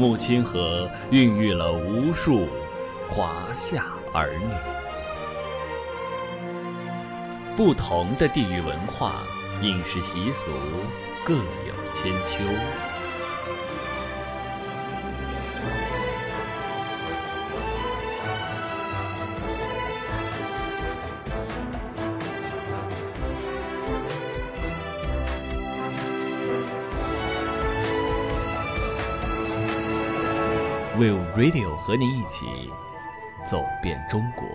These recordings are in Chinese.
母亲河孕育了无数华夏儿女。不同的地域文化、饮食习俗各有千秋。Will Radio 和您一起走遍中国。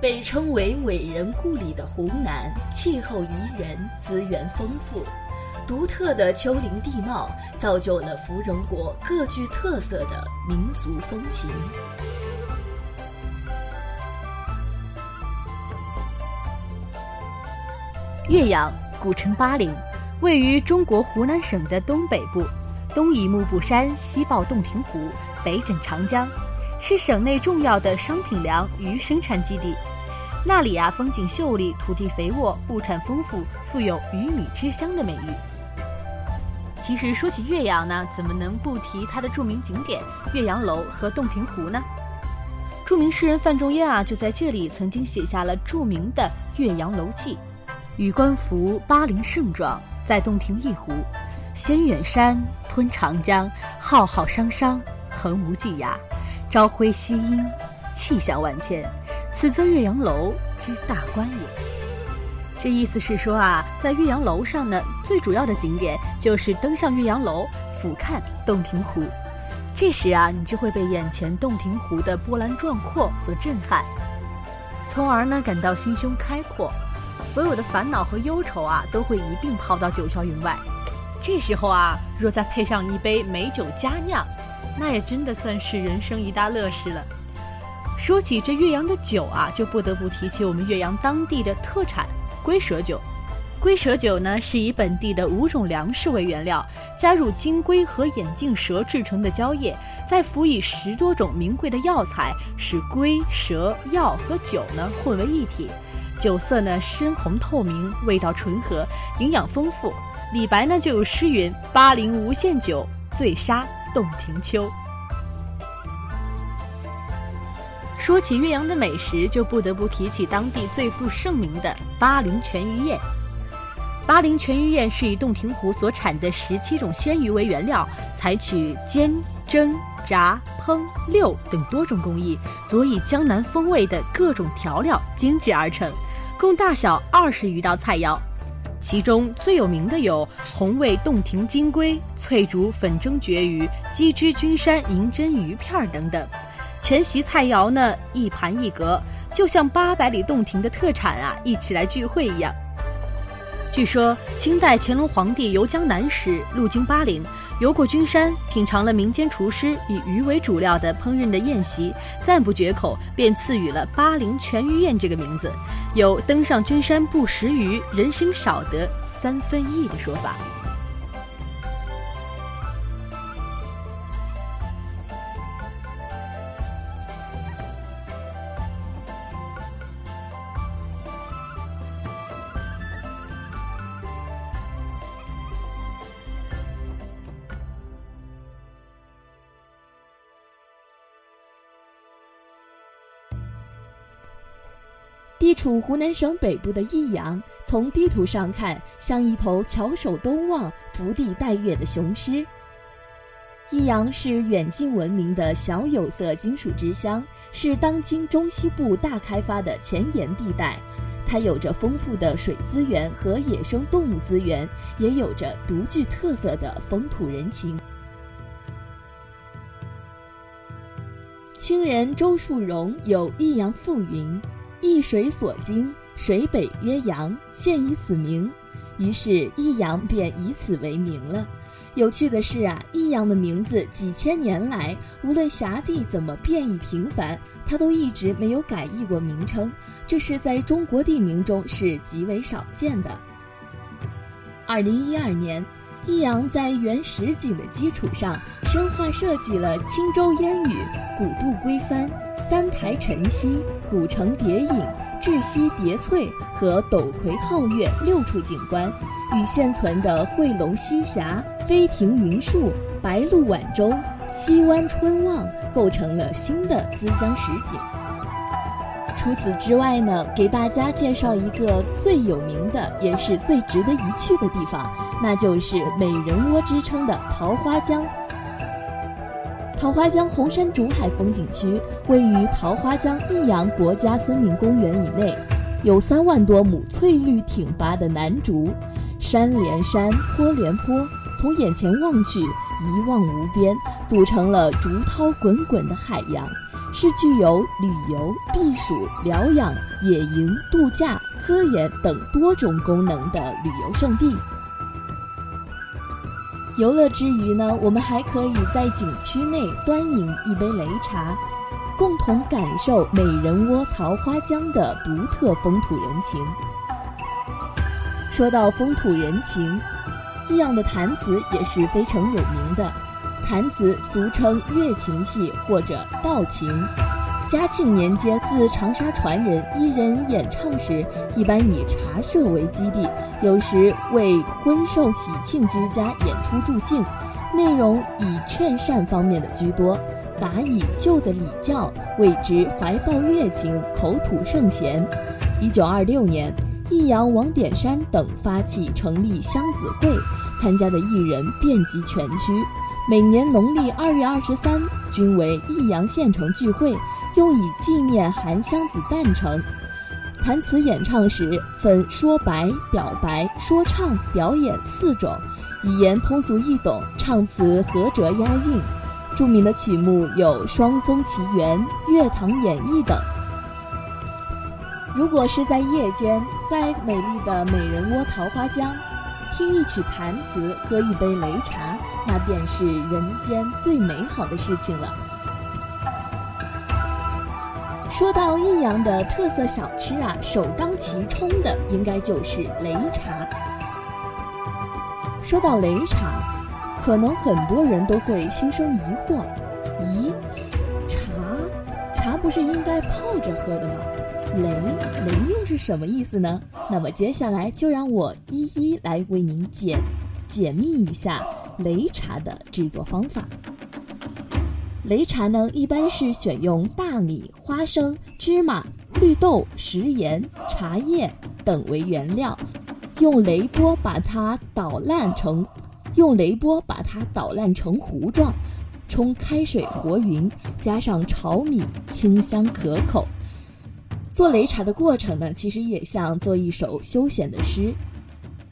被称为“伟人故里”的湖南，气候宜人，资源丰富，独特的丘陵地貌造就了芙蓉国各具特色的民俗风情。岳阳，古称巴陵，位于中国湖南省的东北部，东倚幕布山，西抱洞庭湖，北枕长江，是省内重要的商品粮鱼生产基地。那里啊，风景秀丽，土地肥沃，物产丰富，素有“鱼米之乡”的美誉。其实说起岳阳呢，怎么能不提它的著名景点岳阳楼和洞庭湖呢？著名诗人范仲淹啊，就在这里曾经写下了著名的《岳阳楼记》。与观夫巴陵胜状，在洞庭一湖，衔远山，吞长江，浩浩汤汤，横无际涯，朝晖夕阴，气象万千。此则岳阳楼之大观也。这意思是说啊，在岳阳楼上呢，最主要的景点就是登上岳阳楼，俯瞰洞庭湖。这时啊，你就会被眼前洞庭湖的波澜壮阔所震撼，从而呢，感到心胸开阔。所有的烦恼和忧愁啊，都会一并抛到九霄云外。这时候啊，若再配上一杯美酒佳酿，那也真的算是人生一大乐事了。说起这岳阳的酒啊，就不得不提起我们岳阳当地的特产龟蛇酒。龟蛇酒呢，是以本地的五种粮食为原料，加入金龟和眼镜蛇制成的胶液，再辅以十多种名贵的药材，使龟、蛇、药和酒呢混为一体。酒色呢深红透明，味道醇和，营养丰富。李白呢就有诗云：“巴陵无限酒，醉杀洞庭秋。”说起岳阳的美食，就不得不提起当地最负盛名的巴陵全鱼宴。巴陵全鱼宴是以洞庭湖所产的十七种鲜鱼为原料，采取煎、蒸、炸、烹、溜等多种工艺，佐以江南风味的各种调料，精制而成。共大小二十余道菜肴，其中最有名的有红味洞庭金龟、翠竹粉蒸绝鱼、鸡汁君山银针鱼片等等。全席菜肴呢，一盘一格，就像八百里洞庭的特产啊一起来聚会一样。据说清代乾隆皇帝游江南时，路经巴陵。游过君山，品尝了民间厨师以鱼为主料的烹饪的宴席，赞不绝口，便赐予了“巴陵全鱼宴”这个名字，有登上君山不食鱼，人生少得三分意的说法。地处湖南省北部的益阳，从地图上看，像一头翘首东望、伏地待月的雄狮。益阳是远近闻名的小有色金属之乡，是当今中西部大开发的前沿地带。它有着丰富的水资源和野生动物资源，也有着独具特色的风土人情。清人周树荣有《益阳赋》云。易水所经，水北曰阳，现以此名，于是益阳便以此为名了。有趣的是啊，益阳的名字几千年来，无论辖地怎么变异频繁，它都一直没有改易过名称，这是在中国地名中是极为少见的。二零一二年。益阳在原实景的基础上，深化设计了青州烟雨、古渡归帆、三台晨曦、古城叠影、窒溪叠翠和斗魁皓月六处景观，与现存的惠龙西峡、飞亭云树、白鹭晚舟、西湾春望构成了新的资江实景。除此之外呢，给大家介绍一个最有名的，也是最值得一去的地方，那就是美人窝之称的桃花江。桃花江红山竹海风景区位于桃花江益阳国家森林公园以内，有三万多亩翠绿挺拔的楠竹，山连山，坡连坡，从眼前望去一望无边，组成了竹涛滚滚的海洋，是具有旅游、避暑、疗养、野营、度假、科研等多种功能的旅游胜地。游乐之余呢，我们还可以在景区内端饮一杯擂茶，共同感受美人窝桃花江的独特风土人情。说到风土人情，益阳的弹瓷也是非常有名的。弹词俗称乐琴戏或者道琴。嘉庆年间，自长沙传人一人演唱时，一般以茶社为基地，有时为婚寿喜庆之家演出助兴，内容以劝善方面的居多，杂以旧的礼教，谓之怀抱乐情，口吐圣贤。一九二六年，益阳王典山等发起成立湘子会，参加的艺人遍及全区。每年农历二月二十三，均为益阳县城聚会，用以纪念韩湘子诞辰。弹词演唱时分说白、表白、说唱、表演四种，语言通俗易懂，唱词合辙押韵。著名的曲目有《双峰奇缘》《月堂演绎》等。如果是在夜间，在美丽的美人窝桃花江。听一曲弹词，喝一杯擂茶，那便是人间最美好的事情了。说到益阳的特色小吃啊，首当其冲的应该就是擂茶。说到擂茶，可能很多人都会心生疑惑：咦，茶，茶不是应该泡着喝的吗？雷雷又是什么意思呢？那么接下来就让我一一来为您解解密一下擂茶的制作方法。擂茶呢，一般是选用大米、花生、芝麻、绿豆、食盐、茶叶等为原料，用擂波把它捣烂成用擂波把它捣烂成糊状，冲开水和匀，加上炒米，清香可口。做擂茶的过程呢，其实也像做一首休闲的诗。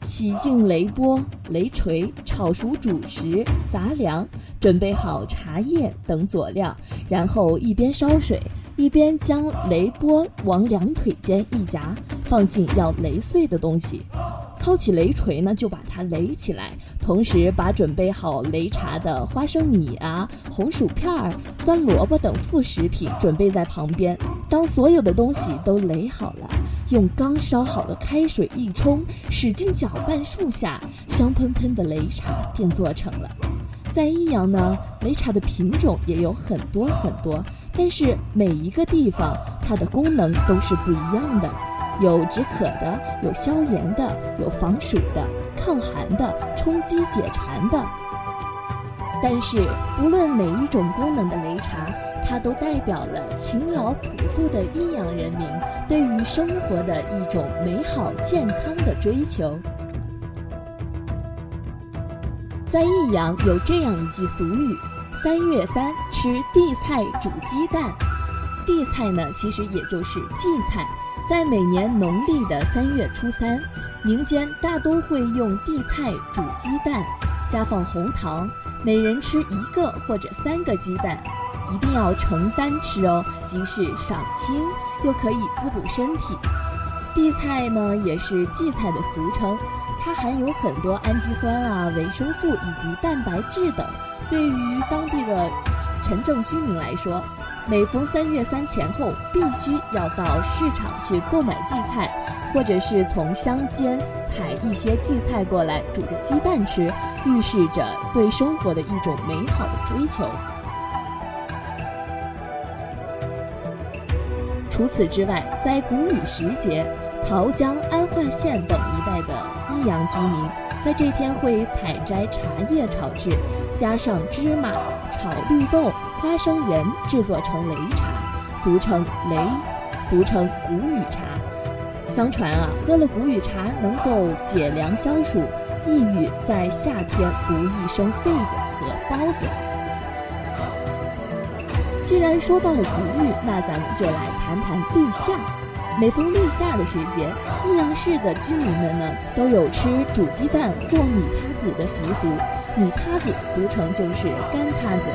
洗净擂钵、擂锤，炒熟主食、杂粮，准备好茶叶等佐料，然后一边烧水，一边将擂钵往两腿间一夹，放进要擂碎的东西。操起擂锤呢，就把它擂起来，同时把准备好擂茶的花生米啊、红薯片儿、酸萝卜等副食品准备在旁边。当所有的东西都垒好了，用刚烧好的开水一冲，使劲搅拌数下，香喷喷的擂茶便做成了。在益阳呢，擂茶的品种也有很多很多，但是每一个地方它的功能都是不一样的。有止渴的，有消炎的，有防暑的、抗寒的、充饥解馋的。但是，不论哪一种功能的擂茶，它都代表了勤劳朴素的益阳人民对于生活的一种美好健康的追求。在益阳有这样一句俗语：“三月三吃地菜煮鸡蛋。”地菜呢，其实也就是荠菜。在每年农历的三月初三，民间大都会用地菜煮鸡蛋，加放红糖，每人吃一个或者三个鸡蛋，一定要成单吃哦，即是赏清，又可以滋补身体。地菜呢，也是荠菜的俗称，它含有很多氨基酸啊、维生素以及蛋白质等，对于当地的城镇居民来说。每逢三月三前后，必须要到市场去购买荠菜，或者是从乡间采一些荠菜过来煮着鸡蛋吃，预示着对生活的一种美好的追求。除此之外，在谷雨时节，桃江、安化县等一带的益阳居民，在这天会采摘茶叶炒制，加上芝麻、炒绿豆、花生仁，制作成擂茶，俗称擂，俗称谷雨茶。相传啊，喝了谷雨茶能够解凉消暑，抑郁在夏天不易生痱子和包子。既然说到了谷雨，那咱们就来谈谈立夏。每逢立夏的时节，益阳市的居民们呢，都有吃煮鸡蛋或米塌子的习俗。米塌子俗称就是干塌子，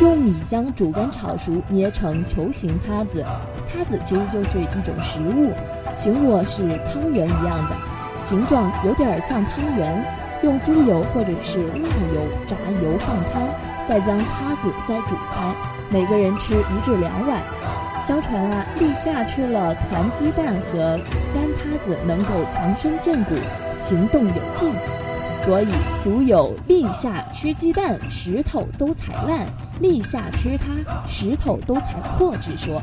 用米浆煮干炒熟，捏成球形塌子。塌子其实就是一种食物，形若是汤圆一样的，形状有点像汤圆。用猪油或者是辣油炸油放汤，再将塌子再煮开。每个人吃一至两碗。相传啊，立夏吃了团鸡蛋和干塌子，能够强身健骨、行动有劲，所以俗有“立夏吃鸡蛋，石头都踩烂；立夏吃它，石头都踩破”之说。